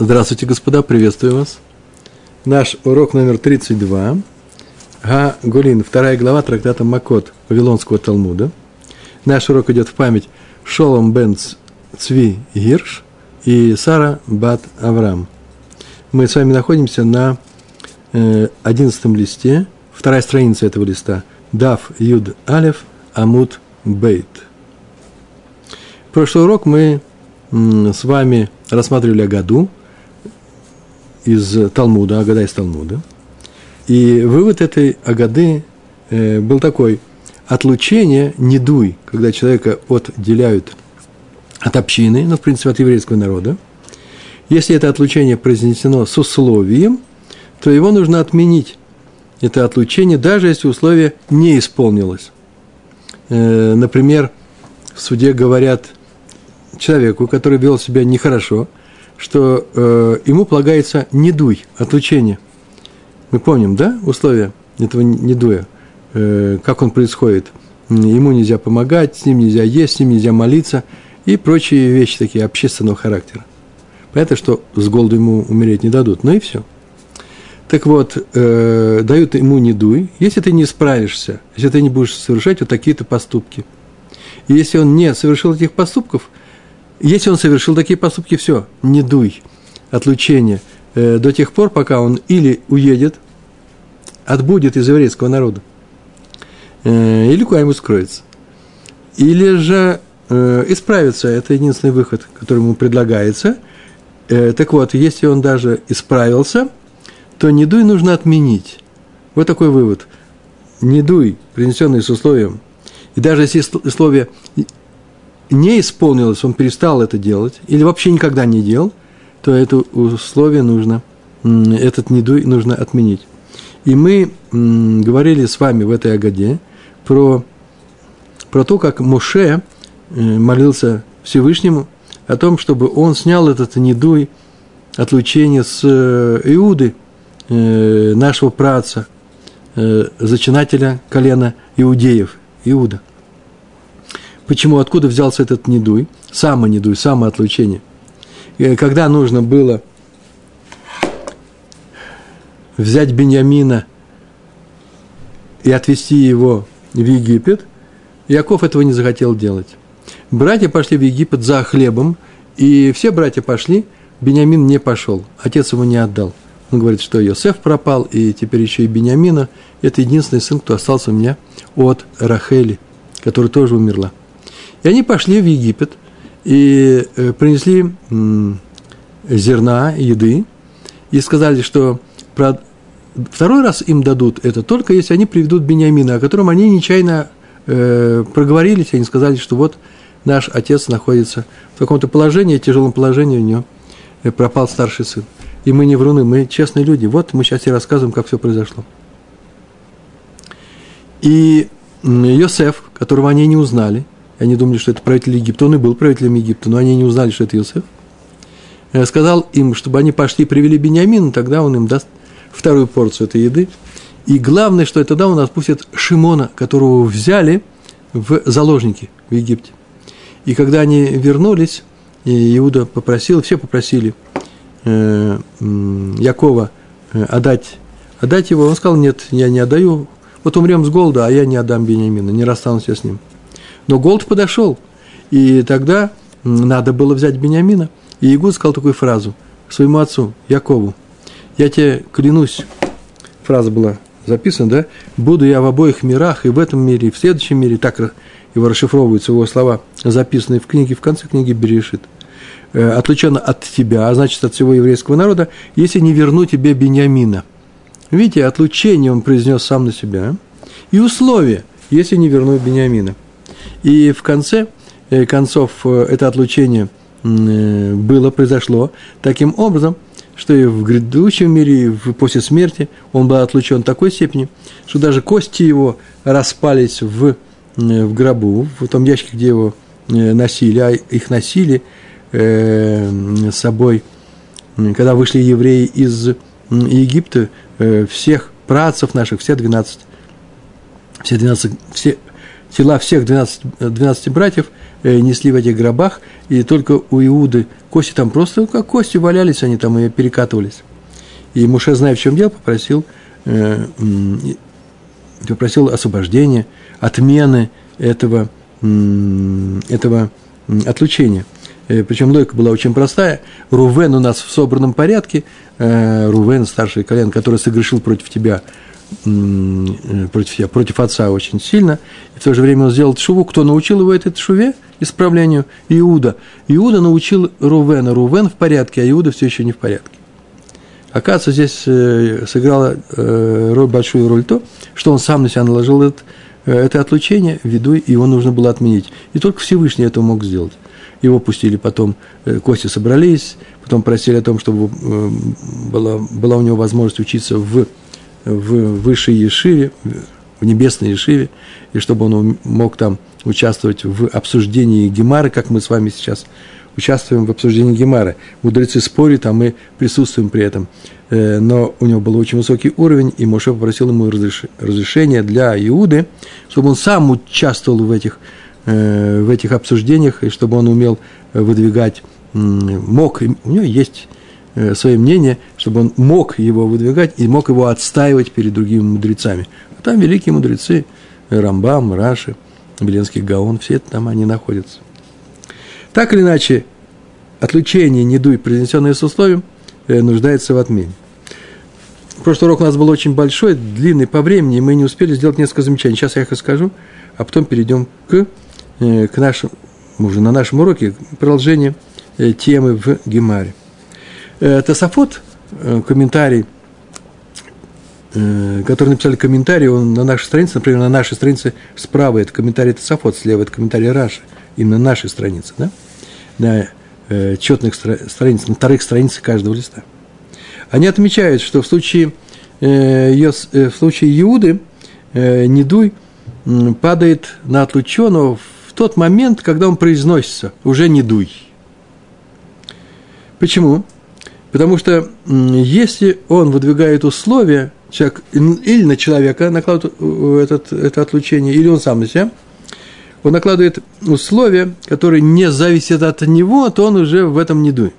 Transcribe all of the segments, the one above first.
Здравствуйте, господа, приветствую вас. Наш урок номер 32. Га Гулин, вторая глава трактата Макот Вавилонского Талмуда. Наш урок идет в память Шолом бен Цви Гирш и Сара Бат Авраам. Мы с вами находимся на э, одиннадцатом листе, вторая страница этого листа. Дав Юд Алев Амут Бейт. Прошлый урок мы с вами рассматривали о году, из Талмуда, Агада из Талмуда. И вывод этой Агады э, был такой. Отлучение не дуй, когда человека отделяют от общины, ну, в принципе, от еврейского народа. Если это отлучение произнесено с условием, то его нужно отменить. Это отлучение, даже если условие не исполнилось. Э, например, в суде говорят человеку, который вел себя нехорошо, что э, ему полагается недуй, отлучение. Мы помним, да, условия этого недуя, э, как он происходит. Ему нельзя помогать, с ним нельзя есть, с ним нельзя молиться и прочие вещи такие общественного характера. Понятно, что с голоду ему умереть не дадут, ну и все. Так вот, э, дают ему недуй, если ты не справишься, если ты не будешь совершать вот такие-то поступки. И если он не совершил этих поступков – если он совершил такие поступки, все, не дуй, отлучение, э, до тех пор, пока он или уедет, отбудет из еврейского народа, э, или куда-нибудь скроется, или же э, исправится, это единственный выход, который ему предлагается. Э, так вот, если он даже исправился, то не дуй нужно отменить. Вот такой вывод. Не дуй, принесенный с условием, и даже если условие не исполнилось, он перестал это делать, или вообще никогда не делал, то это условие нужно, этот недуй нужно отменить. И мы говорили с вами в этой Агаде про, про то, как Моше э, молился Всевышнему о том, чтобы он снял этот недуй отлучения с э, Иуды, э, нашего праца, зачинателя колена иудеев, Иуда. Почему, откуда взялся этот недуй? Самонедуй, самоотлучение. И когда нужно было взять Беньямина и отвезти его в Египет, Яков этого не захотел делать. Братья пошли в Египет за хлебом, и все братья пошли, Беньямин не пошел, отец ему не отдал. Он говорит, что Йосеф пропал, и теперь еще и Беньямина. Это единственный сын, кто остался у меня от Рахели, которая тоже умерла. И они пошли в Египет и э, принесли зерна, еды, и сказали, что второй раз им дадут это только если они приведут Бениамина, о котором они нечаянно э, проговорились, они сказали, что вот наш отец находится в каком-то положении, тяжелом положении у него э, пропал старший сын. И мы не вруны, мы честные люди. Вот мы сейчас тебе рассказываем, как все произошло. И Йосеф, которого они не узнали – и они думали, что это правитель Египта. Он и был правителем Египта, но они не узнали, что это Иосиф. Я сказал им, чтобы они пошли и привели Бениамина, тогда он им даст вторую порцию этой еды. И главное, что тогда он отпустит Шимона, которого взяли в заложники в Египте. И когда они вернулись, Иуда попросил, все попросили э, Якова э, отдать, отдать его. Он сказал, нет, я не отдаю. Вот умрем с голода, а я не отдам Бениамина, не расстанусь я с ним. Но голод подошел, и тогда надо было взять Бениамина. И Игуд сказал такую фразу своему отцу, Якову. Я тебе клянусь, фраза была записана, да? Буду я в обоих мирах, и в этом мире, и в следующем мире, так его расшифровываются его слова, записанные в книге, в конце книги Берешит. Э, отлучен от тебя, а значит, от всего еврейского народа, если не верну тебе Бениамина. Видите, отлучение он произнес сам на себя. И условие, если не верну Бениамина – и в конце э, концов э, это отлучение э, было, произошло таким образом, что и в грядущем мире, и после смерти он был отлучен в такой степени, что даже кости его распались в, в гробу, в том ящике, где его носили, а их носили с собой, когда вышли евреи из Египта, всех працев наших, все 12, все 12, все, тела всех 12, 12 братьев э, несли в этих гробах, и только у Иуды кости там просто как кости валялись, они там и перекатывались. И Муше, зная, в чем дело, попросил, э, попросил освобождения, отмены этого, этого отлучения. Э, Причем логика была очень простая. Рувен у нас в собранном порядке, Рувен, старший колен, который согрешил против тебя, против тебя, против отца очень сильно, и в то же время он сделал шуву. Кто научил его этой шуве, исправлению? Иуда. Иуда научил Рувена. Рувен в порядке, а Иуда все еще не в порядке. Оказывается, здесь сыграла роль, большую роль то, что он сам на себя наложил это, это отлучение, ввиду его нужно было отменить. И только Всевышний это мог сделать. Его пустили потом, э, кости собрались, потом просили о том, чтобы э, была, была у него возможность учиться в, в высшей Ешиве, в небесной Ешиве, и чтобы он мог там участвовать в обсуждении Гемары, как мы с вами сейчас участвуем в обсуждении Гемары. Мудрецы спорят, а мы присутствуем при этом. Э, но у него был очень высокий уровень, и Моше попросил ему разрешения для Иуды, чтобы он сам участвовал в этих Э, в этих обсуждениях, и чтобы он умел выдвигать, мог, у него есть свое мнение, чтобы он мог его выдвигать и мог его отстаивать перед другими мудрецами. А там великие мудрецы, Рамбам, Раши, Беленский Гаон, все это там они находятся. Так или иначе, отлучение недуй, произнесенное с условием, э, нуждается в отмене. Прошлый урок у нас был очень большой, длинный по времени, и мы не успели сделать несколько замечаний. Сейчас я их расскажу, а потом перейдем к Э, к нашему, уже на нашем уроке продолжение э, темы в Гемаре. Э, Тософот, комментарий, который написали комментарий, он на нашей странице, например, на нашей странице справа это комментарий Тософот, слева это комментарий Раши, именно на нашей странице, да? на четных страницах, на вторых страницах каждого листа. Они отмечают, что в случае, в случае Иуды Недуй падает на отлученного тот момент, когда он произносится, уже не дуй. Почему? Потому что если он выдвигает условия, человек, или на человека накладывает э, этот, это отлучение, или он сам на себя, он накладывает условия, которые не зависят от него, то он уже в этом не дуй.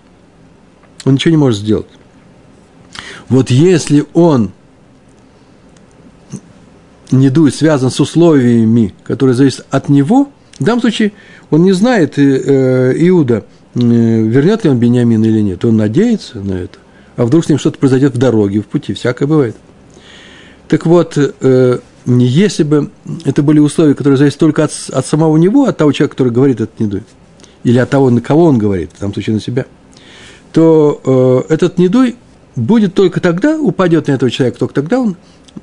Он ничего не может сделать. Вот если он не дуй связан с условиями, которые зависят от него, в данном случае он не знает, э, Иуда, э, вернет ли он Бениамин или нет. Он надеется на это. А вдруг с ним что-то произойдет в дороге, в пути, всякое бывает. Так вот, э, если бы это были условия, которые зависят только от, от самого него, от того человека, который говорит этот недуй, или от того, на кого он говорит, в данном случае на себя, то э, этот недуй будет только тогда, упадет на этого человека, только тогда он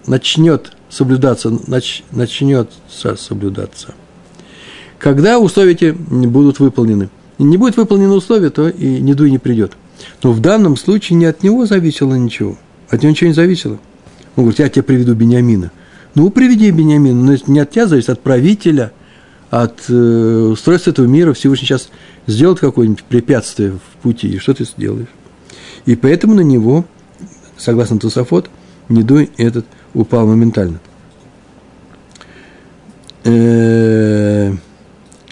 начнет соблюдаться, нач, начнет соблюдаться – когда условия эти будут выполнены. Не будет выполнено условие, то и недуй не придет. Но в данном случае не от него зависело ничего. От него ничего не зависело. Он говорит, я тебе приведу Бениамина. Ну, приведи Бениамина, но не от тебя зависит, от правителя, от э, устройства этого мира. Всевышний сейчас сделает какое-нибудь препятствие в пути, и что ты сделаешь? И поэтому на него, согласно Тусофот, недуй этот упал моментально. Э-э-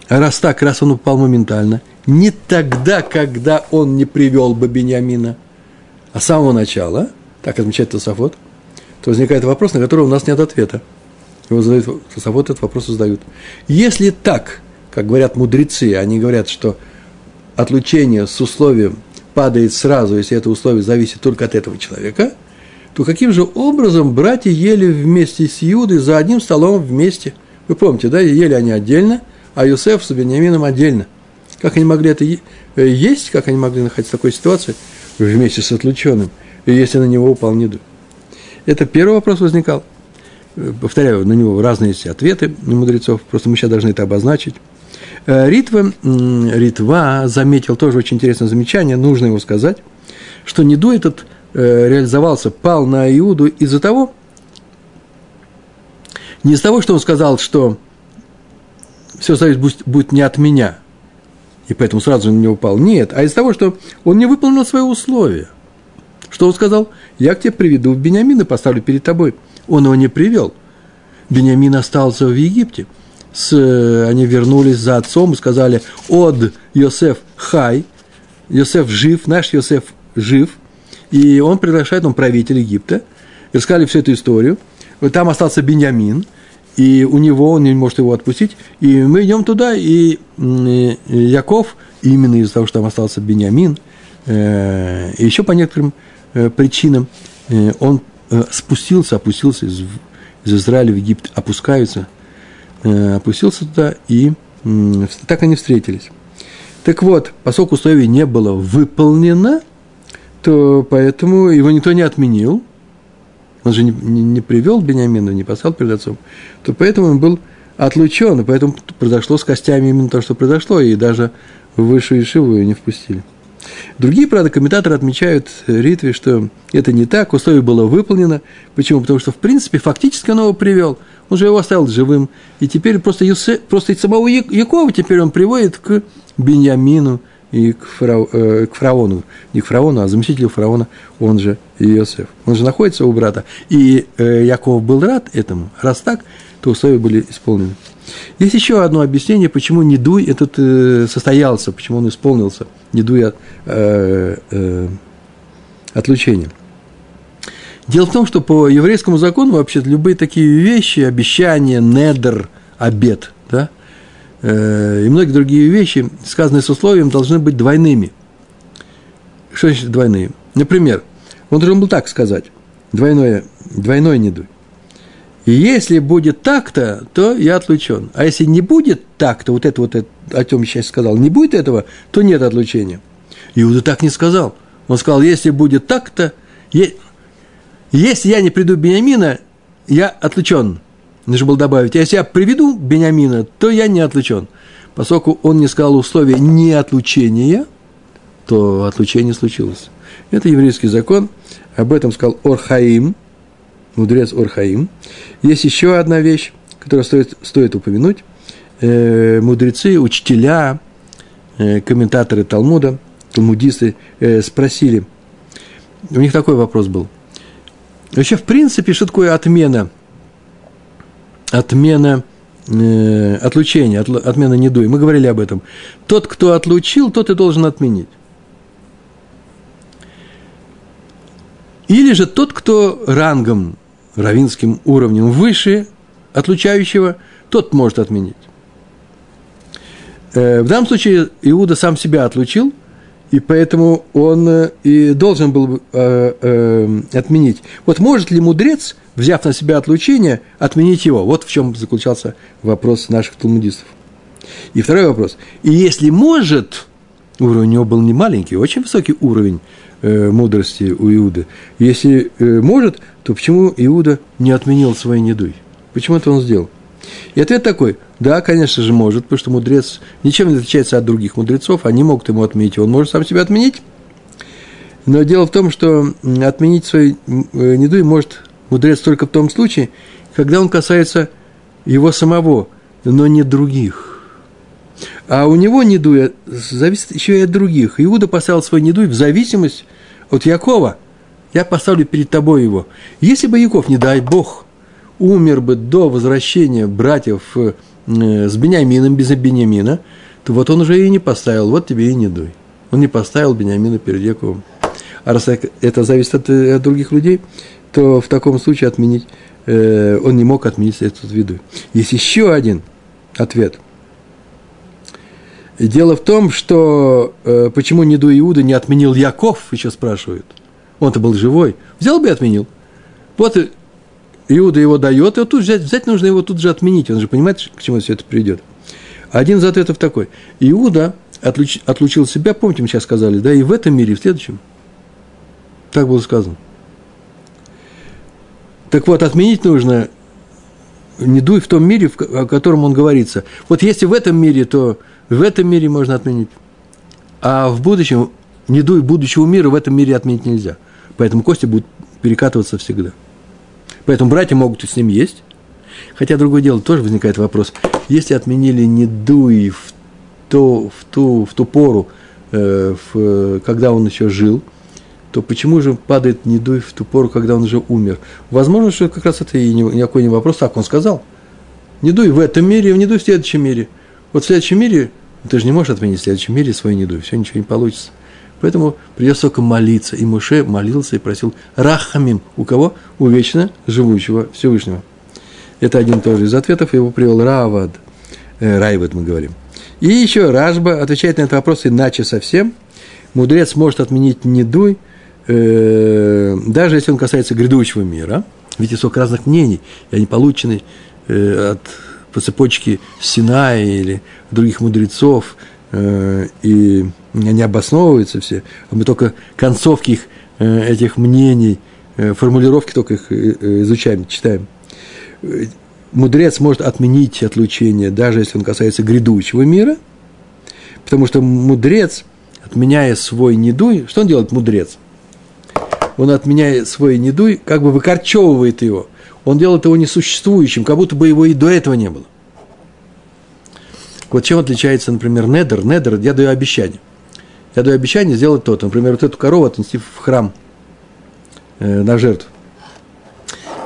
раз так, раз он упал моментально, не тогда, когда он не привел бы Бениамина, а с самого начала, так отмечает Тософот, то возникает вопрос, на который у нас нет ответа. Его задают, Тософот этот вопрос задают. Если так, как говорят мудрецы, они говорят, что отлучение с условием падает сразу, если это условие зависит только от этого человека, то каким же образом братья ели вместе с Иудой за одним столом вместе? Вы помните, да, ели они отдельно – а Юсеф с Бениамином отдельно. Как они могли это э, есть, как они могли находиться в такой ситуации вместе с отлученным, если на него упал недуг? Это первый вопрос возникал. Э, повторяю, на него разные есть ответы мудрецов, просто мы сейчас должны это обозначить. Э, Ритва, Ритва заметил тоже очень интересное замечание, нужно его сказать, что Неду этот реализовался, пал на Иуду из-за того, не из за того, что он сказал, что все зависит будет не от меня, и поэтому сразу на него упал. Нет, а из-за того, что он не выполнил свои условия. Что он сказал? Я к тебе приведу Бениамина, поставлю перед тобой. Он его не привел. Бениамин остался в Египте. с, э, они вернулись за отцом и сказали, «Од Йосеф хай», Йосеф жив, наш Йосеф жив, и он приглашает, он правитель Египта, и рассказали всю эту историю. Там остался Беньямин, и у него, он не может его отпустить, и мы идем туда, и Яков, именно из-за того, что там остался Беньямин, э, и еще по некоторым э, причинам, он спустился, опустился из, из Израиля в Египет, опускаются – Э, опустился туда, и так они встретились. Так вот, поскольку условие не было выполнено, то поэтому его никто не отменил, он же не, не, не привел Бениамина, не послал перед отцом, то поэтому он был отлучен, и поэтому произошло с костями именно то, что произошло, и даже в высшую Ишиву ее не впустили. Другие, правда, комментаторы отмечают Ритве, что это не так, условие было выполнено. Почему? Потому что, в принципе, фактически он его привел – он же его оставил живым. И теперь просто, Юсе, просто самого Якова теперь он приводит к Беньямину и к, фара, э, к фараону. Не к фараону, а заместителю фараона, он же Иосиф. Он же находится у брата. И э, Яков был рад этому. Раз так, то условия были исполнены. Есть еще одно объяснение, почему Недуй этот э, состоялся, почему он исполнился. Недуй от, э, э, отлучения. Дело в том, что по еврейскому закону вообще любые такие вещи, обещания, недр, обед, да, и многие другие вещи, сказанные с условием, должны быть двойными. Что значит двойные? Например, он должен был так сказать, двойное, двойной недуй. И если будет так-то, то я отлучен. А если не будет так-то, вот это вот, о чем я сейчас сказал, не будет этого, то нет отлучения. Иуда так не сказал. Он сказал, если будет так-то, если я не приду Бениамина, я отлучен. Нужно было добавить, если я приведу Бениамина, то я не отлучен. Поскольку он не сказал условия не отлучения, то отлучение случилось. Это еврейский закон. Об этом сказал Орхаим, мудрец Орхаим. Есть еще одна вещь, которую стоит, стоит упомянуть. Э, мудрецы, учителя, э, комментаторы Талмуда, талмудисты э, спросили, у них такой вопрос был – Вообще, в принципе, что такое отмена? Отмена э, отлучения, от, отмена недуи. Мы говорили об этом. Тот, кто отлучил, тот и должен отменить. Или же тот, кто рангом, равинским уровнем выше отлучающего, тот может отменить. Э, в данном случае Иуда сам себя отлучил – и поэтому он э, и должен был э, э, отменить. Вот может ли мудрец, взяв на себя отлучение, отменить его? Вот в чем заключался вопрос наших талмудистов. И второй вопрос. И если может, уровень у него был не маленький, очень высокий уровень э, мудрости у Иуды. Если э, может, то почему Иуда не отменил своей недуй? Почему это он сделал? И ответ такой, да, конечно же, может, потому что мудрец ничем не отличается от других мудрецов, они могут ему отменить, он может сам себя отменить. Но дело в том, что отменить свой э, недуй может мудрец только в том случае, когда он касается его самого, но не других. А у него недуй зависит еще и от других. Иуда поставил свой недуй в зависимость от Якова. Я поставлю перед тобой его. Если бы Яков, не дай Бог, умер бы до возвращения братьев э, с Бениамином без Бениамина, то вот он уже и не поставил, вот тебе и не дуй. Он не поставил Бениамина перед Яковом. А раз это зависит от, от других людей, то в таком случае отменить, э, он не мог отменить этот виду. Есть еще один ответ. Дело в том, что э, почему Неду Иуда не отменил Яков, еще спрашивают. Он-то был живой. Взял бы и отменил. Вот Иуда его дает, и вот тут взять, взять нужно его тут же отменить. Он же понимает, к чему все это придет. Один из ответов такой. Иуда отлуч, отлучил себя, помните, мы сейчас сказали, да, и в этом мире, и в следующем. Так было сказано. Так вот, отменить нужно не дуй в том мире, о котором он говорится. Вот если в этом мире, то в этом мире можно отменить. А в будущем, не дуй будущего мира, в этом мире отменить нельзя. Поэтому кости будут перекатываться всегда. Поэтому братья могут с ним есть. Хотя другое дело, тоже возникает вопрос. Если отменили недуи в, то, в, ту, в ту пору, э, в, когда он еще жил, то почему же падает недуй в ту пору, когда он уже умер? Возможно, что как раз это и никакой не вопрос, так он сказал. недуй в этом мире, и недуй в следующем мире. Вот в следующем мире ты же не можешь отменить в следующем мире свой недуй, все ничего не получится. Поэтому придется только молиться. И Муше молился и просил Рахамим. У кого? У вечно живущего Всевышнего. Это один тоже из ответов. Его привел Равад. Э, Райвад мы говорим. И еще Ражба отвечает на этот вопрос иначе совсем. Мудрец может отменить недуй, э, даже если он касается грядущего мира. Ведь есть сколько разных мнений, и они получены э, от по цепочке Синая или других мудрецов, э, и они обосновываются все, а мы только концовки их, э, этих мнений, э, формулировки только их изучаем, читаем. Мудрец может отменить отлучение, даже если он касается грядущего мира, потому что мудрец, отменяя свой недуй, что он делает, мудрец? Он, отменяя свой недуй, как бы выкорчевывает его. Он делает его несуществующим, как будто бы его и до этого не было. Вот чем отличается, например, недер? Недер, я даю обещание. Я даю обещание сделать то-то. Например, вот эту корову отнести в храм э, на жертву.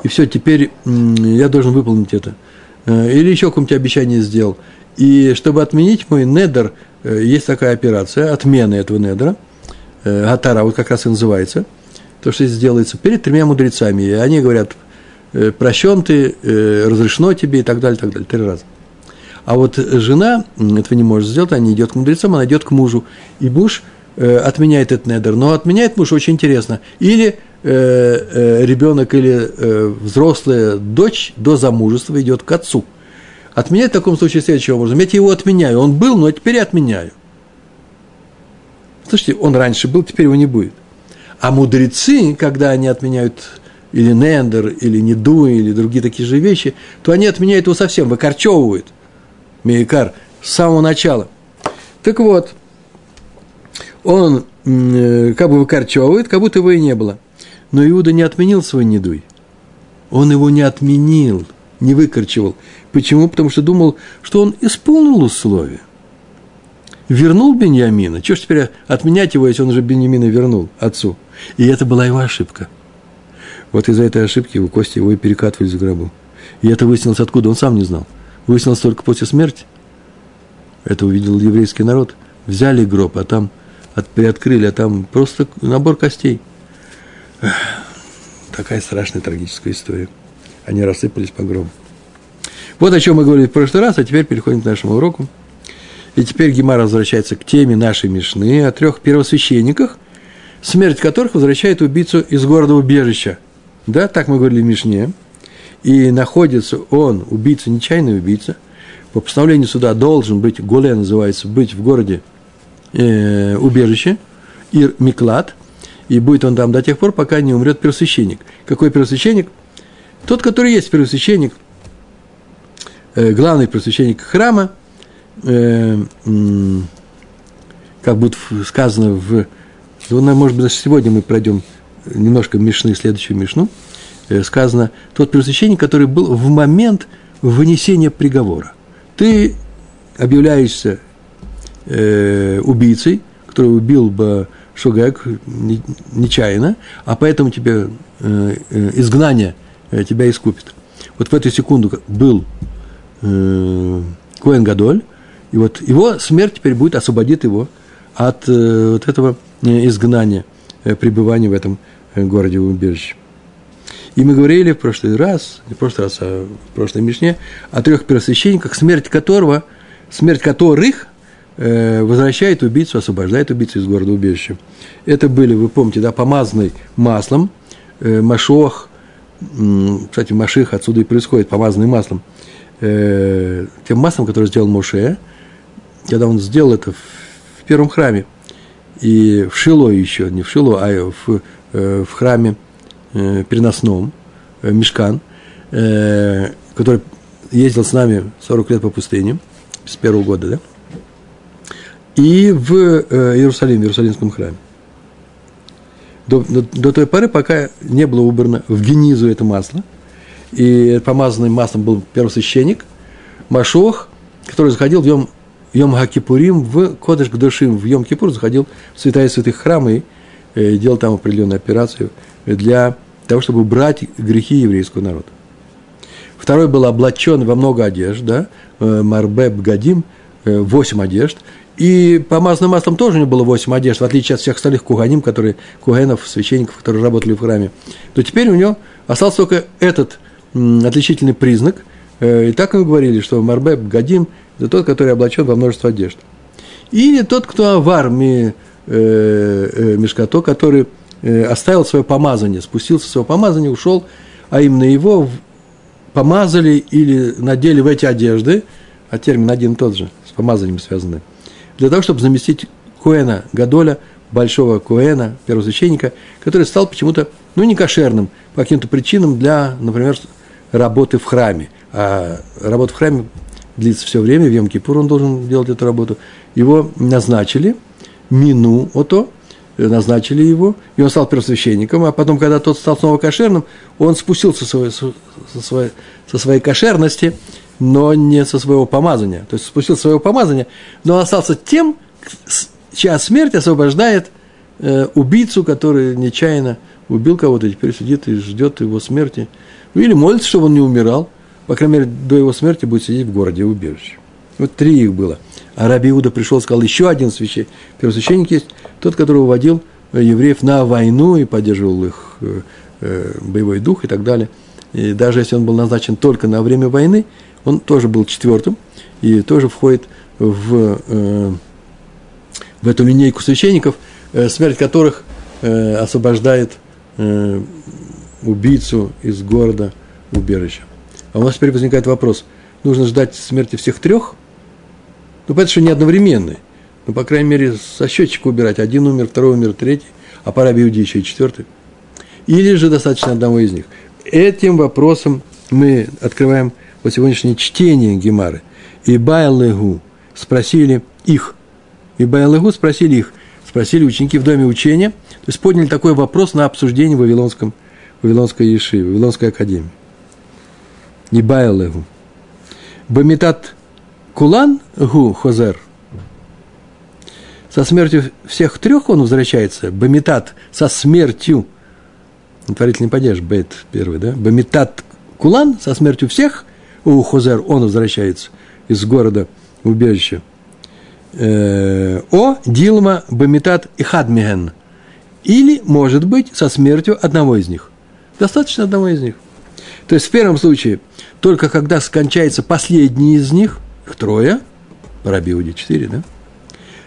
И все, теперь э, я должен выполнить это. Э, или еще какое-нибудь обещание сделал. И чтобы отменить мой недер, э, есть такая операция, отмена этого недера. Э, Гатара, вот как раз и называется. То, что здесь делается перед тремя мудрецами. И они говорят, э, прощен ты, э, разрешено тебе и так далее, и так далее. Три раза. А вот жена этого не может сделать, она не идет к мудрецам, она идет к мужу. И муж э, отменяет этот недер. Но отменяет муж очень интересно. Или э, э, ребенок или э, взрослая дочь до замужества идет к отцу. Отменять в таком случае следующим образом. Я его отменяю. Он был, но теперь отменяю. Слушайте, он раньше был, теперь его не будет. А мудрецы, когда они отменяют или нендер, или неду, или другие такие же вещи, то они отменяют его совсем, выкорчевывают – Мейкар, с самого начала. Так вот, он э, как бы выкорчевывает, как будто его и не было. Но Иуда не отменил свой недуй. Он его не отменил, не выкорчевал. Почему? Потому что думал, что он исполнил условия. Вернул Беньямина. Чего ж теперь отменять его, если он уже Беньямина вернул отцу? И это была его ошибка. Вот из-за этой ошибки его кости его и перекатывали за гробу. И это выяснилось откуда, он сам не знал выяснилось только после смерти. Это увидел еврейский народ. Взяли гроб, а там от, приоткрыли, а там просто набор костей. Такая страшная трагическая история. Они рассыпались по гробу. Вот о чем мы говорили в прошлый раз, а теперь переходим к нашему уроку. И теперь Гемара возвращается к теме нашей Мишны о трех первосвященниках, смерть которых возвращает убийцу из города убежища. Да, так мы говорили в Мишне и находится он, убийца, нечаянный убийца, по постановлению суда должен быть, Голе называется, быть в городе э, убежище, Ир Миклад, и будет он там до тех пор, пока не умрет первосвященник. Какой первосвященник? Тот, который есть первосвященник, э, главный первосвященник храма, э, э, как будет сказано в... Ну, может быть, даже сегодня мы пройдем немножко Мишны, следующую Мишну – сказано, тот первосвященник, который был в момент вынесения приговора. Ты объявляешься э, убийцей, который убил бы Шугек нечаянно, а поэтому тебе э, э, изгнание э, тебя искупит. Вот в эту секунду был э, Коэн Гадоль, и вот его смерть теперь будет, освободит его от э, вот этого э, изгнания, э, пребывания в этом э, городе убежище. И мы говорили в прошлый раз, не в прошлый раз, а в прошлой Мишне, о трех первосвященниках, смерть которого, смерть которых э, возвращает убийцу, освобождает убийцу из города убежища. Это были, вы помните, да, помазанный маслом, э, Машох, э, кстати, Маших отсюда и происходит, помазанный маслом, э, тем маслом, которое сделал Моше, когда он сделал это в, в первом храме, и в Шило еще, не в Шило, а в, э, в храме переносном, э, Мешкан, э, который ездил с нами 40 лет по пустыне, с первого года, да, и в э, Иерусалим, в Иерусалимском храме. До, до, до той поры, пока не было убрано в генизу это масло, и помазанным маслом был первосвященник, Машох, который заходил в Йом, Йом Хакипурим в Кодыш Гдушим, в Йом Кипур заходил в святая святых храмы и э, делал там определенную операцию – для того, чтобы убрать грехи еврейского народа. Второй был облачен во много одежд, да, э, Марбеб Гадим, э, восемь одежд. И помазанным маслом тоже у него было восемь одежд, в отличие от всех остальных куганим, которые, кугенов, священников, которые работали в храме. То теперь у него остался только этот отличительный признак. Э, и так мы говорили, что Марбеб Гадим – это тот, который облачен во множество одежд. Или тот, кто в армии э, э, Мешкато, который э, оставил свое помазание, спустился свое помазание, ушел, а именно его помазали или надели в эти одежды, а термин один тот же, с помазанием связаны, для того, чтобы заместить Коэна Гадоля, большого Коэна, первосвященника, который стал почему-то, ну, не кошерным, по каким-то причинам для, например, работы в храме. А работа в храме длится все время, в Йом-Кипур он должен делать эту работу. Его назначили, мину ото, назначили его, и он стал первосвященником, а потом, когда тот стал снова кошерным, он спустился со своей, со своей, со своей кошерности, но не со своего помазания. То есть спустил своего помазания, но остался тем, чья смерть освобождает э, убийцу, который нечаянно убил кого-то, и теперь сидит и ждет его смерти. Или молится, чтобы он не умирал. По крайней мере, до его смерти будет сидеть в городе убежище. Вот три их было. Раби Иуда пришел сказал, еще один священник, первосвященник есть, тот, который уводил э, евреев на войну и поддерживал их э, э, боевой дух и так далее. И даже если он был назначен только на время войны, он тоже был четвертым и тоже входит в, в эту линейку священников, смерть которых освобождает убийцу из города убежища. А у нас теперь возникает вопрос, нужно ждать смерти всех трех? Ну, понятно, что не одновременные. Ну, по крайней мере, со счетчика убирать. Один умер, второй умер, третий, а пора Иуди еще и четвертый. Или же достаточно одного из них. Этим вопросом мы открываем вот сегодняшнее чтение Гемары. И Байлегу спросили их. И Байлегу спросили их. Спросили ученики в доме учения. То есть подняли такой вопрос на обсуждение в Вавилонском, Вавилонской Еши, Вавилонской академии. И Байлегу. Бамитат Кулан Гу Хозер. Со смертью всех трех он возвращается. Бамитат со смертью. Творительный падеж, бет первый, да? Бамитат Кулан со смертью всех. У Хозер он возвращается из города убежища. Э, о Дилма Бамитат и Хадмиген. Или, может быть, со смертью одного из них. Достаточно одного из них. То есть в первом случае, только когда скончается последний из них – их трое, по четыре, да?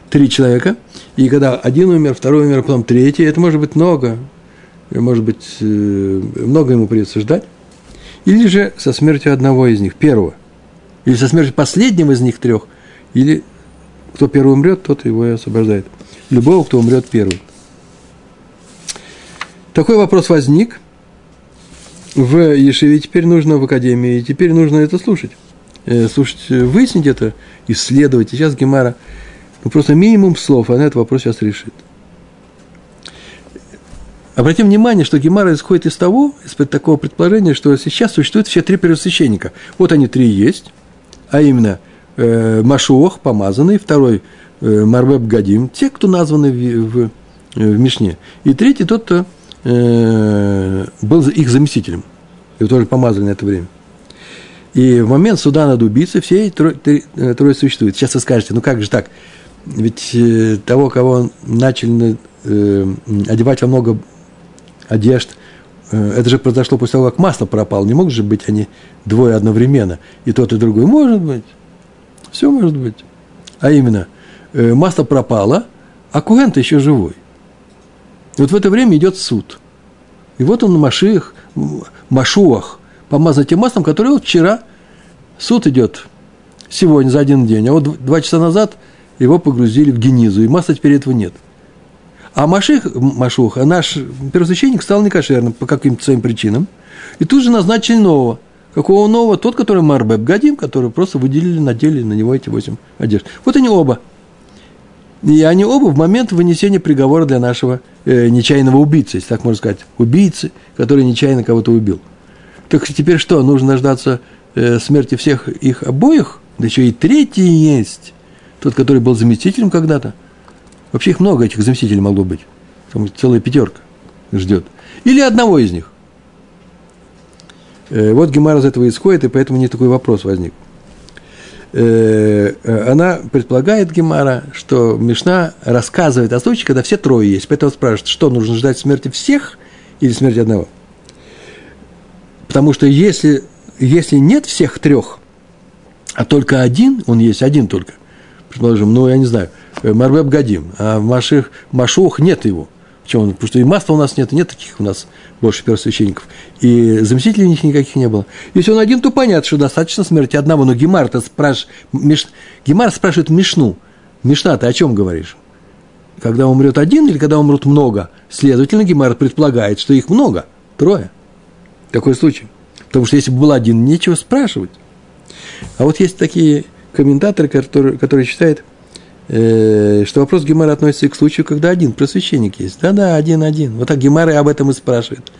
Три человека. И когда один умер, второй умер, потом третий, это может быть много. Может быть, э, много ему придется ждать. Или же со смертью одного из них, первого. Или со смертью последнего из них трех. Или кто первый умрет, тот его и освобождает. Любого, кто умрет первый. Такой вопрос возник в Ешеве, теперь нужно в Академии, теперь нужно это слушать. Э, слушать, выяснить это, исследовать. И сейчас Гемара, ну, просто минимум слов, она этот вопрос сейчас решит. Обратим внимание, что Гемара исходит из того, из такого предположения, что сейчас существует все три первосвященника. Вот они три есть, а именно э, Машуах, помазанный, второй э, Марбеб Гадим, те, кто названы в, в, в Мишне. И третий тот, кто э, был их заместителем, и тоже помазали на это время. И в момент суда над убийцей все трое, э, трое существуют. Сейчас вы скажете, ну как же так? Ведь э, того, кого начали э, одевать во много одежд, э, это же произошло после того, как масло пропало. Не могут же быть они двое одновременно. И тот, и другой. Может быть. Все может быть. А именно, э, масло пропало, а куэн еще живой. И вот в это время идет суд. И вот он на Машиях, Машуах, помазан тем маслом, которое вот вчера суд идет сегодня за один день, а вот два часа назад его погрузили в генизу, и масла теперь этого нет. А Маших, Машух, а наш первосвященник стал некошерным по каким-то своим причинам, и тут же назначили нового. Какого нового? Тот, который Марбеб Гадим, который просто выделили, надели на него эти восемь одежд. Вот они оба. И они оба в момент вынесения приговора для нашего э, нечаянного убийцы, если так можно сказать, убийцы, который нечаянно кого-то убил. Так теперь что, нужно дождаться э, смерти всех их обоих? Да еще и третий есть. Тот, который был заместителем когда-то. Вообще их много, этих заместителей могло быть. Там целая пятерка ждет. Или одного из них. Э, вот Гемара из этого исходит, и поэтому не такой вопрос возник. Э, она предполагает, Гемара, что Мишна рассказывает о случае, когда все трое есть. Поэтому спрашивает, что нужно ждать смерти всех или смерти одного? Потому что если, если нет всех трех, а только один, он есть один только, предположим, ну, я не знаю, Марвеб Гадим, а в Маших, Машух нет его – Почему? Потому что и масла у нас нет, и нет таких у нас больше первосвященников. И заместителей у них никаких не было. Если он один, то понятно, что достаточно смерти одного. Но Гемар-то спраш... Миш... Гемар спрашивает Мишну. Мишна, ты о чем говоришь? Когда умрет один или когда умрут много? Следовательно, Гемар предполагает, что их много, трое. Такой случай. Потому что если бы был один, нечего спрашивать. А вот есть такие комментаторы, которые, которые считают, Э, что вопрос Гемара относится к случаю, когда один просвященник есть. Да-да, один-один. Вот так Гемара об этом и спрашивает.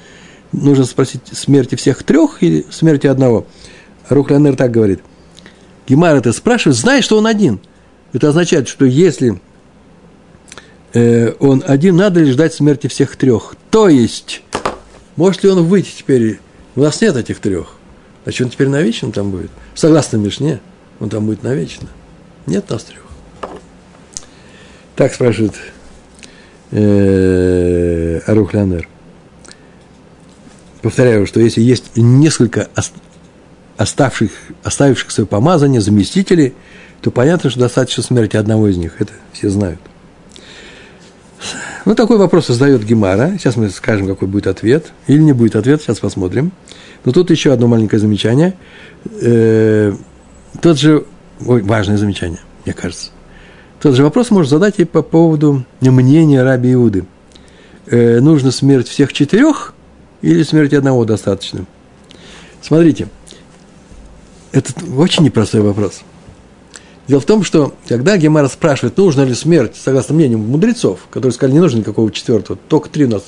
Нужно спросить, смерти всех трех или смерти одного? Рухлянер так говорит. Гемар это спрашивает, зная, что он один. Это означает, что если э, он один, надо ли ждать смерти всех трех. То есть, может ли он выйти теперь? У нас нет этих трех. Значит, он теперь навечно там будет. Согласно Мишне, он там будет навечно. Нет нас трех. Так спрашивает э, Арухлянер. Повторяю, что если есть несколько оставших, оставивших свое помазание, заместителей, то понятно, что достаточно смерти одного из них. Это все знают. Ну, такой вопрос задает Гемара. Сейчас мы скажем, какой будет ответ. Или не будет ответ, сейчас посмотрим. Но тут еще одно маленькое замечание. Э, тот же, ой, важное замечание, мне кажется. Тот же вопрос можно задать и по поводу мнения раби Иуды. Э, нужно смерть всех четырех или смерть одного достаточно? Смотрите, это очень непростой вопрос. Дело в том, что когда Гемара спрашивает, нужна ли смерть, согласно мнению мудрецов, которые сказали, не нужно никакого четвертого, только три у нас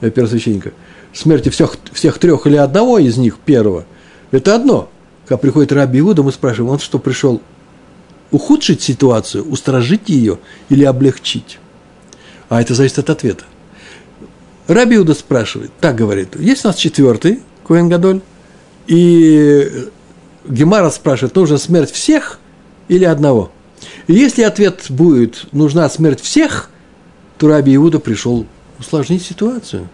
э, первосвященника, смерти всех, всех трех или одного из них, первого, это одно. Когда приходит Раби Иуда, мы спрашиваем, он что, пришел ухудшить ситуацию, устражить ее или облегчить? А это зависит от ответа. Раби Иуда спрашивает, так говорит, есть у нас четвертый, Коэн и Гемара спрашивает, нужна смерть всех или одного? И если ответ будет, нужна смерть всех, то Раби Иуда пришел усложнить ситуацию.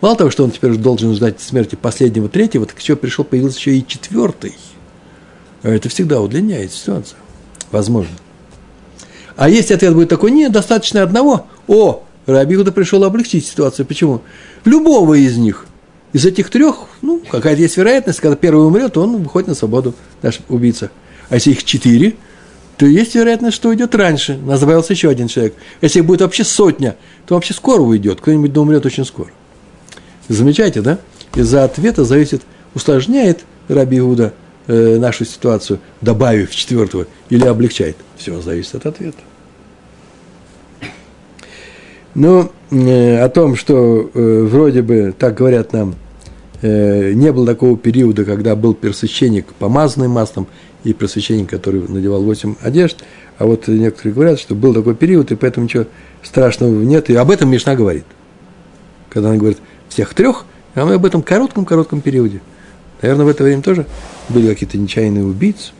Мало того, что он теперь должен ждать смерти последнего, третьего, так еще пришел, появился еще и четвертый. А это всегда удлиняет ситуацию возможно. А если ответ будет такой, нет, достаточно одного, о, Рабиуда пришел облегчить ситуацию. Почему? Любого из них, из этих трех, ну, какая-то есть вероятность, когда первый умрет, он выходит на свободу, наш убийца. А если их четыре, то есть вероятность, что уйдет раньше. Назывался еще один человек. Если их будет вообще сотня, то вообще скоро уйдет. Кто-нибудь да умрет очень скоро. Замечаете, да? Из-за ответа зависит, усложняет Раби Иуда – э, нашу ситуацию, добавив четвертого, или облегчает. Все зависит от ответа. Но э, о том, что э, вроде бы, так говорят нам, не было такого периода, когда был первосвященник, помазанный маслом, и первосвященник, который надевал восемь одежд, а вот некоторые говорят, что был такой период, и поэтому ничего страшного нет, и об этом Мишна говорит. Когда она говорит всех трех, а мы об этом коротком-коротком периоде – Наверное, в это время тоже были какие-то нечаянные убийцы.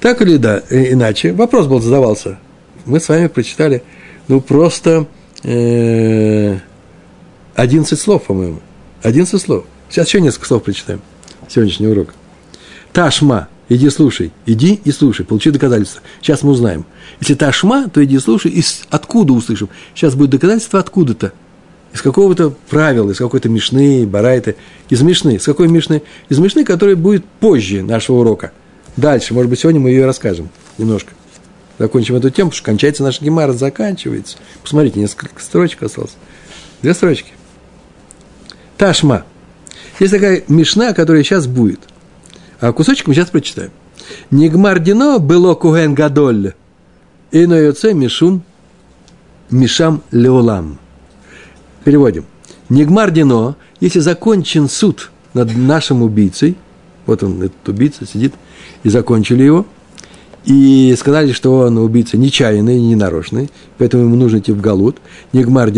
Так или да, э, иначе, вопрос был задавался. Мы с вами прочитали, ну, просто э, 11 слов, по-моему. 11 слов. Сейчас еще несколько слов прочитаем. Сегодняшний урок. Ташма, иди слушай, иди и слушай, получи доказательства. Сейчас мы узнаем. Если ташма, то иди слушай, и откуда услышим. Сейчас будет доказательство откуда-то из какого-то правила, из какой-то мишны, барайты, из мишны. Из какой мишны? Из мишны, которая будет позже нашего урока. Дальше, может быть, сегодня мы ее расскажем немножко. Закончим эту тему, потому что кончается наша гемара, заканчивается. Посмотрите, несколько строчек осталось. Две строчки. Ташма. Есть такая мишна, которая сейчас будет. А кусочек мы сейчас прочитаем. Нигмар дино было куген гадоль. И на мишум мишам леолам. Переводим. Нигмар Дино, если закончен суд над нашим убийцей, вот он, этот убийца, сидит, и закончили его, и сказали, что он убийца нечаянный, ненарочный, поэтому ему нужно идти в Галут. Нигмар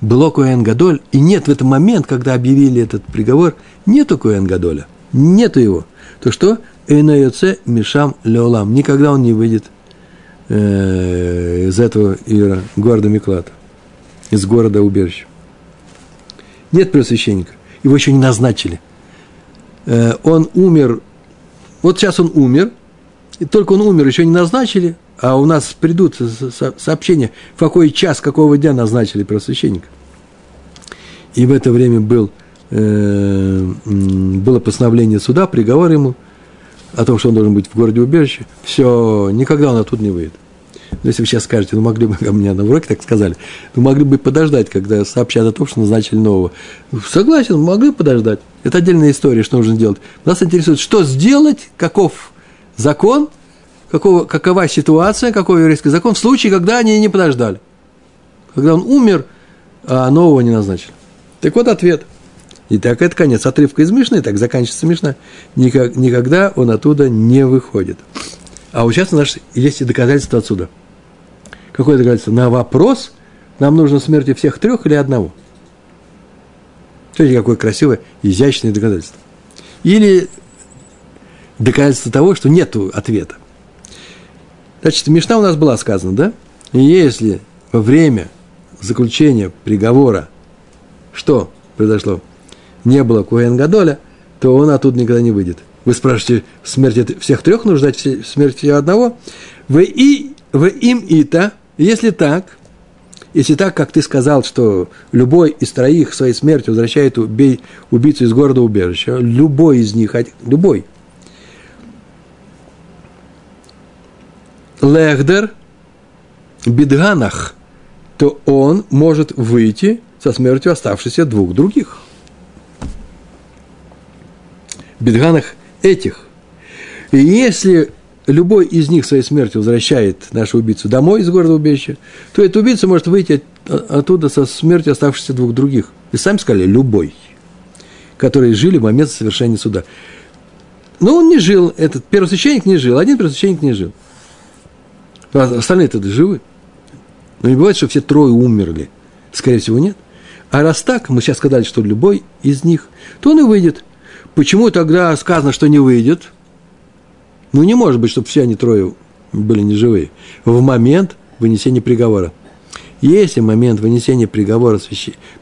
было Коэн Гадоль, и нет в этот момент, когда объявили этот приговор, нету Коэн Гадоля, нету его. То что? Эйнайоце Мишам Леолам. Никогда он не выйдет э, из этого Ира, города Миклата, из города убежища. Нет пресвященника. Его еще не назначили. Э, он умер, вот сейчас он умер – только он умер, еще не назначили, а у нас придут сообщения, в какой час, какого дня назначили первосвященника. И в это время был, э, было постановление суда, приговор ему о том, что он должен быть в городе убежище. Все, никогда он оттуда не выйдет. Но если вы сейчас скажете, ну могли бы, у меня на уроке так сказали, ну могли бы подождать, когда сообщат о том, что назначили нового. Согласен, могли бы подождать. Это отдельная история, что нужно делать. Нас интересует, что сделать, каков закон, какого, какова ситуация, какой еврейский закон в случае, когда они не подождали. Когда он умер, а нового не назначили. Так вот ответ. И так это конец отрывка из Мишны, так заканчивается Мишна. Никак, никогда он оттуда не выходит. А вот сейчас у нас есть и доказательство отсюда. Какое доказательство? На вопрос, нам нужно смерти всех трех или одного. Смотрите, какое красивое, изящное доказательство. Или доказательство того, что нет ответа. Значит, Мишна у нас была сказана, да? И если во время заключения приговора что произошло? Не было Куэн Гадоля, то он оттуда никогда не выйдет. Вы спрашиваете, смерти всех трех нужно ждать смерти одного? Вы и вы им и-то, если так, если так, как ты сказал, что любой из троих своей смертью возвращает убей, убийцу из города убежища, любой из них, любой, лехдер бидганах, то он может выйти со смертью оставшихся двух других. Бидганах этих. И если любой из них своей смертью возвращает нашу убийцу домой из города убежища, то этот убийца может выйти оттуда со смертью оставшихся двух других. И сами сказали, любой, которые жили в момент совершения суда. Но он не жил, этот первосвященник не жил, один первосвященник не жил. А остальные-то живы. Но не бывает, что все трое умерли. Скорее всего, нет. А раз так, мы сейчас сказали, что любой из них, то он и выйдет. Почему тогда сказано, что не выйдет? Ну, не может быть, чтобы все они трое были неживые. В момент вынесения приговора. Если в момент вынесения приговора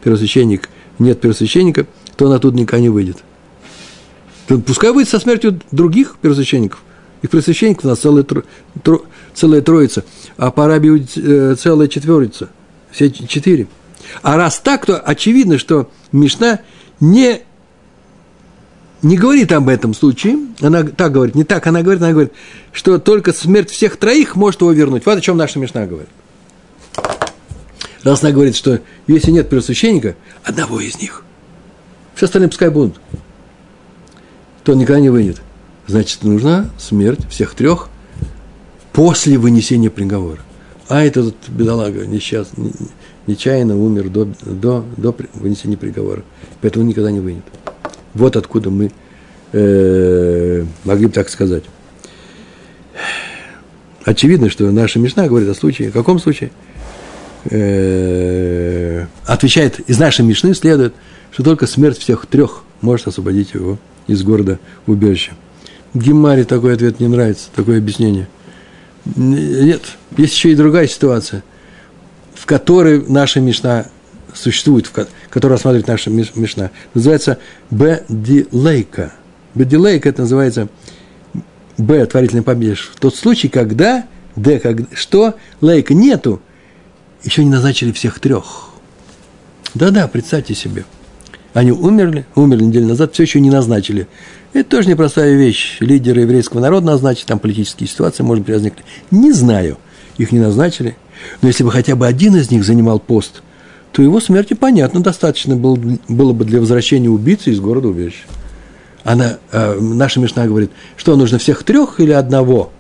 первосвященник, нет первосвященника, то он оттуда никогда не выйдет. Пускай выйдет со смертью других первосвященников. Их первосвященников у нас целая, тро, тро, целая троица, а по Арабии э, целая четверица, все четыре. А раз так, то очевидно, что Мишна не, не говорит об этом случае, она так говорит, не так, она говорит, она говорит, что только смерть всех троих может его вернуть. Вот о чем наша Мишна говорит. Раз она говорит, что если нет первосвященника, одного из них, все остальные пускай будут, то никогда не выйдет. Значит, нужна смерть всех трех после вынесения приговора. А этот бедолага несчастный, нечаянно умер до, до, до вынесения приговора. Поэтому он никогда не выйдет. Вот откуда мы э, могли бы так сказать. Очевидно, что наша Мишна говорит о случае. В каком случае? Э, отвечает, из нашей Мишны следует, что только смерть всех трех может освободить его из города убежища. Гемаре такой ответ не нравится, такое объяснение. Нет, есть еще и другая ситуация, в которой наша Мишна существует, в которой рассматривает наша Мишна. Называется Б-дилейка. Б-дилейка это называется Б, творительный падеж. В тот случай, когда Д, как, что, лейка нету, еще не назначили всех трех. Да-да, представьте себе. Они умерли, умерли неделю назад, все еще не назначили это тоже непростая вещь. Лидеры еврейского народа назначить, там политические ситуации, может быть, возникли. Не знаю, их не назначили. Но если бы хотя бы один из них занимал пост, то его смерти, понятно, достаточно было, было бы для возвращения убийцы из города убежища. Она, э, наша Мишна говорит, что нужно всех трех или одного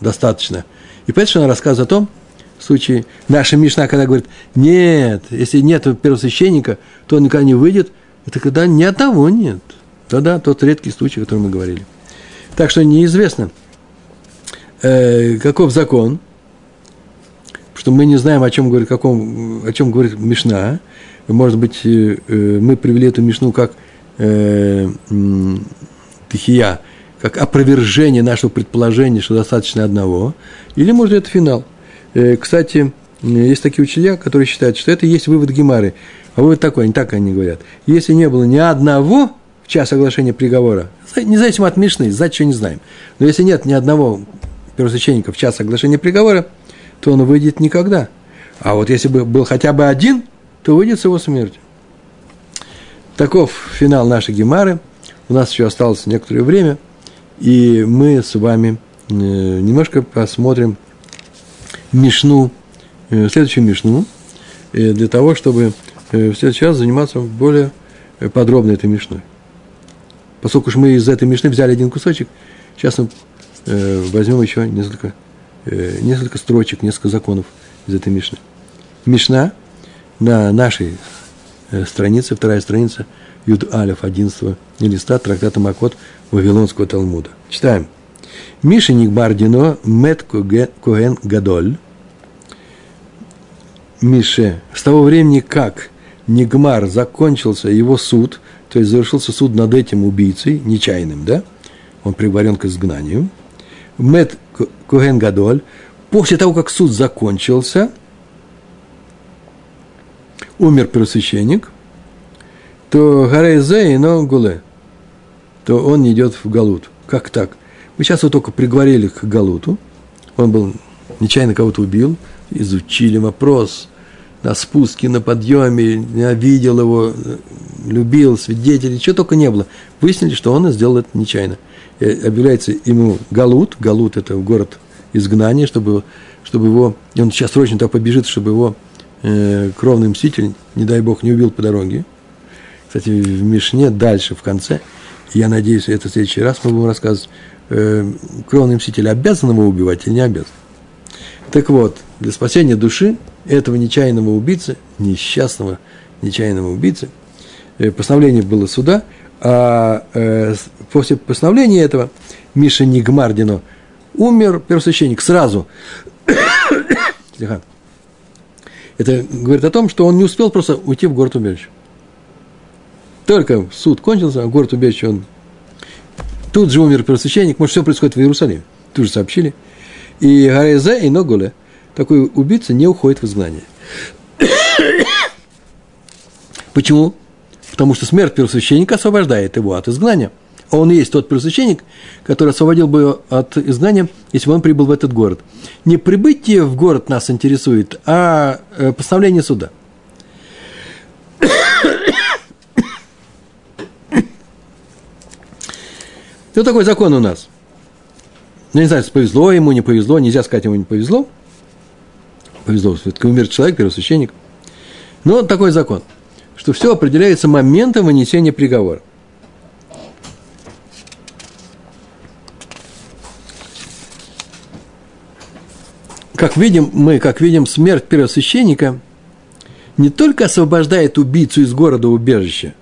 достаточно. И поэтому она рассказывает о том, в случае, наша Мишна, когда говорит, нет, если нет первосвященника, то он никогда не выйдет, это когда ни одного нет – да-да, тот редкий случай, о котором мы говорили. Так что неизвестно, э, каков закон, что мы не знаем, о чем говорит, каком, о чем говорит Мишна. Может быть, э, э мы привели эту Мишну как э, Тихия, как опровержение нашего предположения, что достаточно одного, или, может, это финал. Э, кстати, есть такие учителя, которые считают, что это есть вывод Гемары. А вывод такой, не так они говорят. Если не было ни одного в час оглашения приговора, независимо от Мишны, за что не знаем, но если нет ни одного первосвященника в час оглашения приговора, то он выйдет никогда. А вот если бы был хотя бы один, то выйдет с его смертью. Таков финал нашей Гемары. У нас еще осталось некоторое время, и мы с вами э, немножко посмотрим Мишну, э, следующую Мишну, э, для того, чтобы следующий раз заниматься более подробно этой Мишной. Поскольку мы из этой Мишны взяли один кусочек, сейчас мы возьмем еще несколько, несколько строчек, несколько законов из этой Мишны. Мишна на нашей странице, вторая страница, Юд Алиф, 11 листа трактата Макот Вавилонского Талмуда. Читаем. Миша Нигбардино Мет Коген Гадоль. Мише, с того времени, как Нигмар закончился его суд, то есть завершился суд над этим убийцей, нечаянным, да? Он приговорен к изгнанию. Мет Коген Гадоль. После того, как суд закончился, умер первосвященник, то Гарейзе но Гуле, то он идет в Галут. Как так? Мы сейчас его только приговорили к Галуту. Он был нечаянно кого-то убил, изучили вопрос на спуске, на подъеме, видел его, любил, свидетелей, чего только не было. Выяснили, что он сделал это нечаянно. И объявляется ему Галут, Галут – это город изгнания, чтобы, чтобы его, и он сейчас срочно туда побежит, чтобы его э, кровный мститель, не дай бог, не убил по дороге. Кстати, в Мишне дальше, в конце, я надеюсь, это в следующий раз мы будем рассказывать, э, кровный мститель обязан его убивать или не обязан. Так вот, для спасения души этого нечаянного убийцы, несчастного нечаянного убийцы, э, постановление было суда, а э, после постановления этого Миша Нигмардино умер первосвященник сразу. Это говорит о том, что он не успел просто уйти в город убежище. Только суд кончился, а город убежище он... Тут же умер первосвященник, может, все происходит в Иерусалиме. Тут же сообщили. И Гарезе и Ногуле, такой убийца не уходит в изгнание. Почему? Потому что смерть первосвященника освобождает его от изгнания. Он и есть тот первосвященник, который освободил бы его от изгнания, если бы он прибыл в этот город. Не прибытие в город нас интересует, а э, постановление суда. Что такой закон у нас? Ну, не знаю, повезло ему, не повезло, нельзя сказать, ему не повезло. Повезло, все-таки умер человек, первосвященник. Но такой закон, что все определяется моментом вынесения приговора. Как видим, мы, как видим, смерть первосвященника не только освобождает убийцу из города убежища,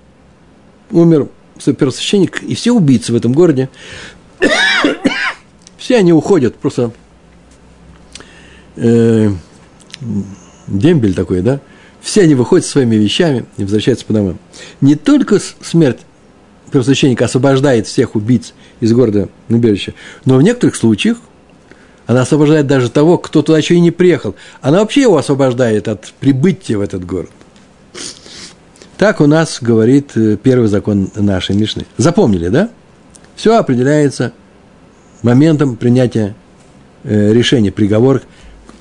умер первосвященник и все убийцы в этом городе, все они уходят, просто э, дембель такой, да, все они выходят со своими вещами и возвращаются по домам. Не только смерть первосвященника освобождает всех убийц из города убежища, но в некоторых случаях она освобождает даже того, кто туда еще и не приехал. Она вообще его освобождает от прибытия в этот город. Так у нас говорит э, первый закон нашей Мишны. Запомнили, да? Все определяется моментом принятия э, решения, приговор,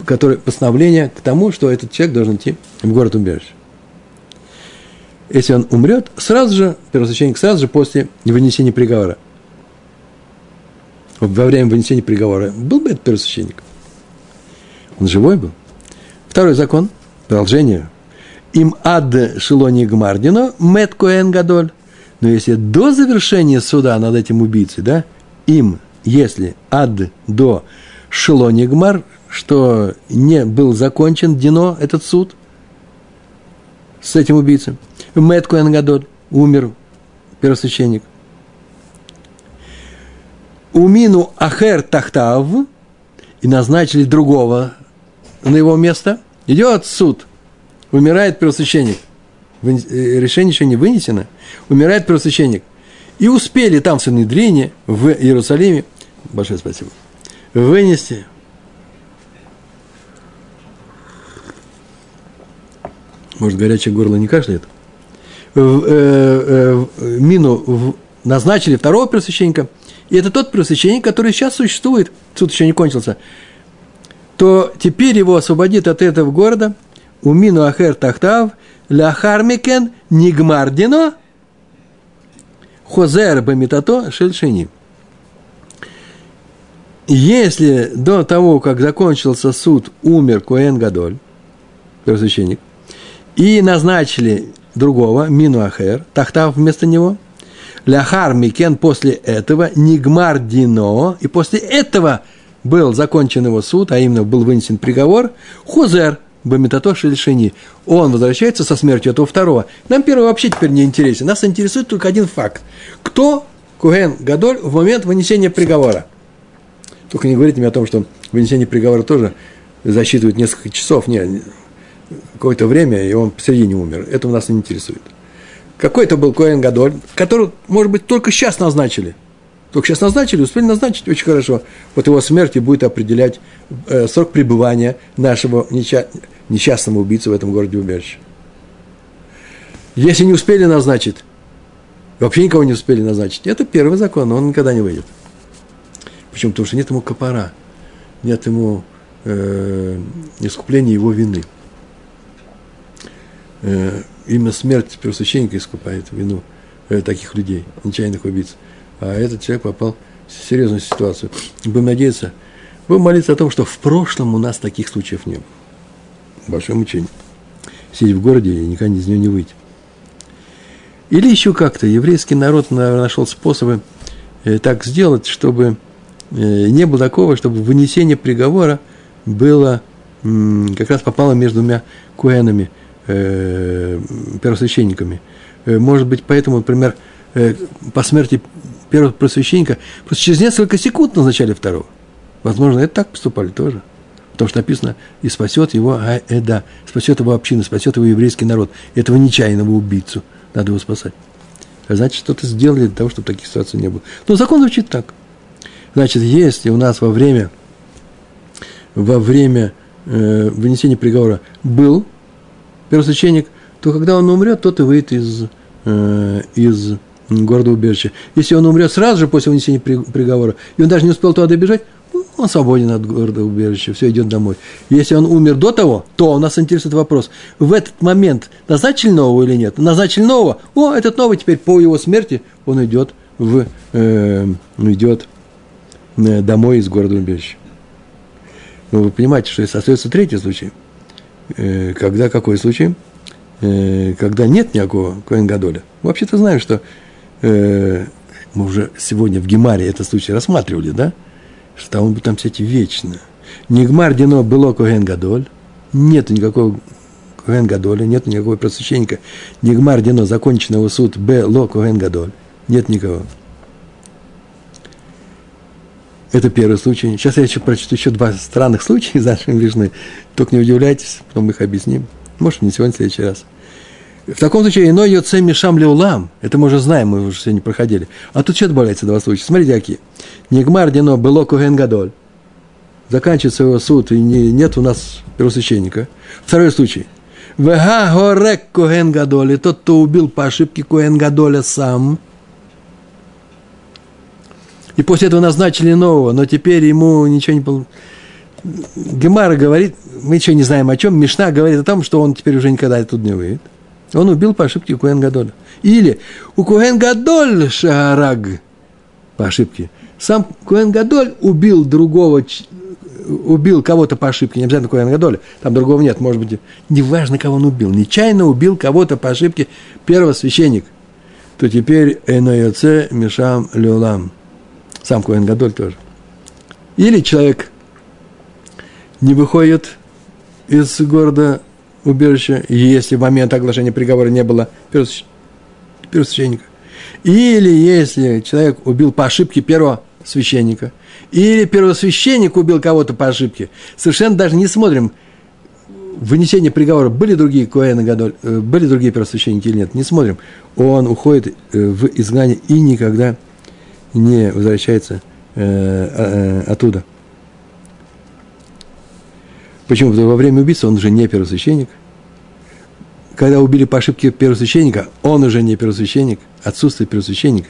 который, постановление к тому, что этот человек должен идти в город убежище. Если он умрет, сразу же, первосвященник сразу же после вынесения приговора. Во время вынесения приговора был бы этот первосвященник? Он живой был. Второй закон, продолжение им ад шелони гмардино, мет коэн гадоль. Но если до завершения суда над этим убийцей, да, им, если ад до шелони гмар, что не был закончен дино, этот суд, с этим убийцей, мет коэн гадоль, умер первосвященник. Умину ахер тахтав, и назначили другого на его место, идет суд, умирает первосвященник, э, решение еще не вынесено, умирает первосвященник, и успели там в Санедрине, в Иерусалиме, большое спасибо, вынести может, горячее горло не кашляет, э, э, Мину назначили второго первосвященника, и это тот первосвященник, который сейчас существует, суд еще не кончился, то теперь его освободит от этого города Умину Ахер Тахтав Ляхармикен Нигмардино Хозер Бамитато Шельшини. Если до того, как закончился суд, умер Коэн Гадоль, первосвященник, и назначили другого, Мину Ахер, Тахтав вместо него, Ляхар Микен после этого, Нигмар Дино, и после этого был закончен его суд, а именно был вынесен приговор, Хузер, Бамитато Шельшини. Он возвращается со смертью этого второго. Нам первый вообще теперь не интересен. Нас интересует только один факт. Кто Куген Гадоль в момент вынесения приговора? Только не говорите мне о том, что вынесение приговора тоже засчитывает несколько часов. Нет, какое-то время, и он посередине умер. Это нас не интересует. Какой-то был Коэн Гадоль, который, может быть, только сейчас назначили. Только сейчас назначили, успели назначить, очень хорошо. Вот его смерть и будет определять э, срок пребывания нашего несча- несчастного убийцы в этом городе убежище. Если не успели назначить, вообще никого не успели назначить, это первый закон, он никогда не выйдет. Почему? Потому что нет ему копора, нет ему э, искупления его вины – именно смерть первосвященника искупает вину э, таких людей, нечаянных убийц. А этот человек попал в серьезную ситуацию. Будем надеяться, будем молиться о том, что в прошлом у нас таких случаев не было. Большое мучение. Сидеть в городе и никогда из нее не выйти. Или еще как-то еврейский народ нашел способы э, так сделать, чтобы э, не было такого, чтобы вынесение приговора было как раз попало между двумя куэнами – э, первосвященниками. Э, может быть, поэтому, например, э, по смерти первого первосвященника просто через несколько секунд назначали второго. Возможно, это так поступали тоже. Потому что написано, и спасет его Аэда, спасет его общину, спасет его еврейский народ, этого нечаянного убийцу. Надо его спасать. А значит, что-то сделали для того, чтобы таких ситуаций не было. Но закон звучит так. Значит, если у нас во время, во время э, вынесения приговора был первосвященник, то когда он умрет, тот и выйдет из, э, из города убежища. Если он умрет сразу же после вынесения приговора, и он даже не успел туда добежать, ну, он свободен от города убежища, все идет домой. Если он умер до того, то у нас интересует вопрос, в этот момент назначили нового или нет? Назначили нового, о, этот новый теперь по его смерти, он идет, в, э, идет э, домой из города убежища. Ну, вы понимаете, что остается третий случай – когда какой случай? Э, когда нет никакого Коэн. Вообще-то знаем, что э, мы уже сегодня в Гемаре этот случай рассматривали, да? Что там, там все эти вечно. Нигмар Дино было Коэн нет никакого Коэн нет никакого просвященника. Нигмар Дино законченного суд Б Ло Коэн нет никого. Это первый случай. Сейчас я еще прочту еще два странных случая из нашей Мишны. Только не удивляйтесь, потом мы их объясним. Может, не сегодня, в следующий раз. В таком случае, иной йоце мишам леулам. Это мы уже знаем, мы уже сегодня проходили. А тут еще добавляется два случая. Смотрите, какие. Нигмар дино было коген гадоль. Заканчивается его суд, и не, нет у нас первосвященника. Второй случай. Вега горек коген гадоль. Тот, кто убил по ошибке коген гадоля сам – и после этого назначили нового, но теперь ему ничего не было. Гемара говорит, мы еще не знаем о чем, Мишна говорит о том, что он теперь уже никогда тут не выйдет. Он убил по ошибке Куэн Гадоля. Или у Куэн Гадоль Шаараг по ошибке. Сам Куэн Гадоль убил другого, убил кого-то по ошибке, не обязательно Куэн Гадоля, там другого нет, может быть, неважно, кого он убил, нечаянно убил кого-то по ошибке первого священник, то теперь Эноyоце Мишам Люлам – сам Коэн Гадоль тоже. Или человек не выходит из города убежища, если в момент оглашения приговора не было первосвященника. Или если человек убил по ошибке первого священника, или первосвященник убил кого-то по ошибке, совершенно даже не смотрим, вынесение приговора, были другие Коэна Гадоль, э, были другие первосвященники или нет, не смотрим. Он уходит э, в изгнание и никогда не возвращается э, оттуда. Почему? Потому что во время убийства он уже не первосвященник. Когда убили по ошибке первосвященника, он уже не первосвященник, отсутствие первосвященника.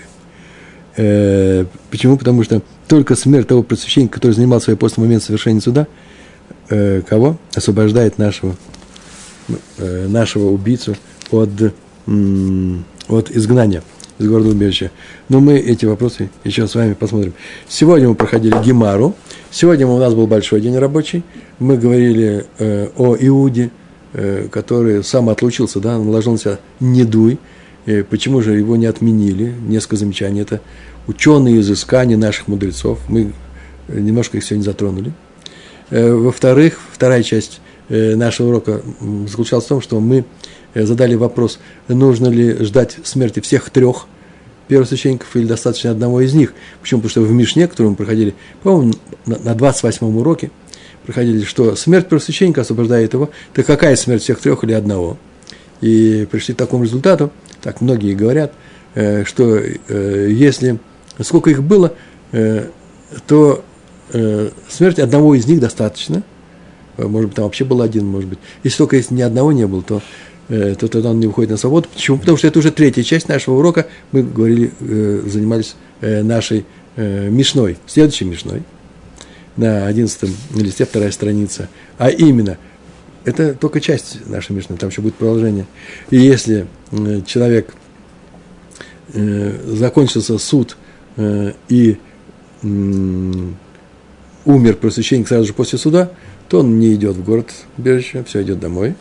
Почему? Потому что только смерть того первосвященника, который занимал свой пост в момент совершения суда – э, кого? Освобождает нашего, э, нашего убийцу от, от изгнания из города убежища. Но мы эти вопросы еще с вами посмотрим. Сегодня мы проходили Гемару. Сегодня у нас был большой день рабочий. Мы говорили э, о Иуде, э, который сам отлучился, да, наложил на себя недуй. Э, почему же его не отменили? Несколько замечаний. Это ученые изыскания наших мудрецов. Мы немножко их сегодня затронули. Э, во-вторых, вторая часть э, нашего урока заключалась в том, что мы задали вопрос, нужно ли ждать смерти всех трех первосвященников или достаточно одного из них. Почему? Потому что в Мишне, которую мы проходили, по-моему, на 28-м уроке, проходили, что смерть первосвященника освобождает его. Так какая смерть всех трех или одного? И пришли к такому результату, так многие говорят, что если, сколько их было, то э, смерти одного из них достаточно. Э, может быть, там вообще был один, может быть. Если только если ни одного не было, то, э, то тогда он не выходит на свободу. Почему? Потому что это уже третья часть нашего урока. Мы говорили, э, занимались э, нашей э, Мишной, следующей Мишной, на одиннадцатом листе, вторая страница. А именно, это только часть нашей Мишны, там еще будет продолжение. И если э, человек э, закончился суд э, и умер первосвященник сразу же после суда, то он не идет в город убежище, все идет домой.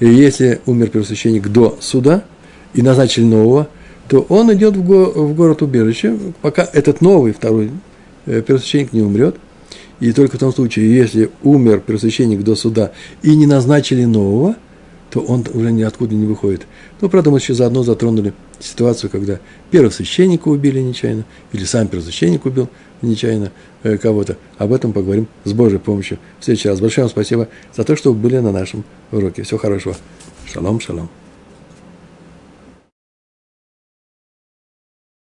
Если умер первосвященник до суда и назначили нового, то он идет в, го, в город убежище, пока этот новый, второй э, первосвященник не умрет. И только в том случае, если умер первосвященник до суда и не назначили нового, то он уже ниоткуда не выходит. Но, правда, мы еще заодно затронули ситуацию, когда первосвященника убили нечаянно, или сам первосвященник убил нечаянно э, кого-то. Об этом поговорим с Божьей помощью в следующий раз. Большое вам спасибо за то, что вы были на нашем уроке. Всего хорошего. Шалом, шалом.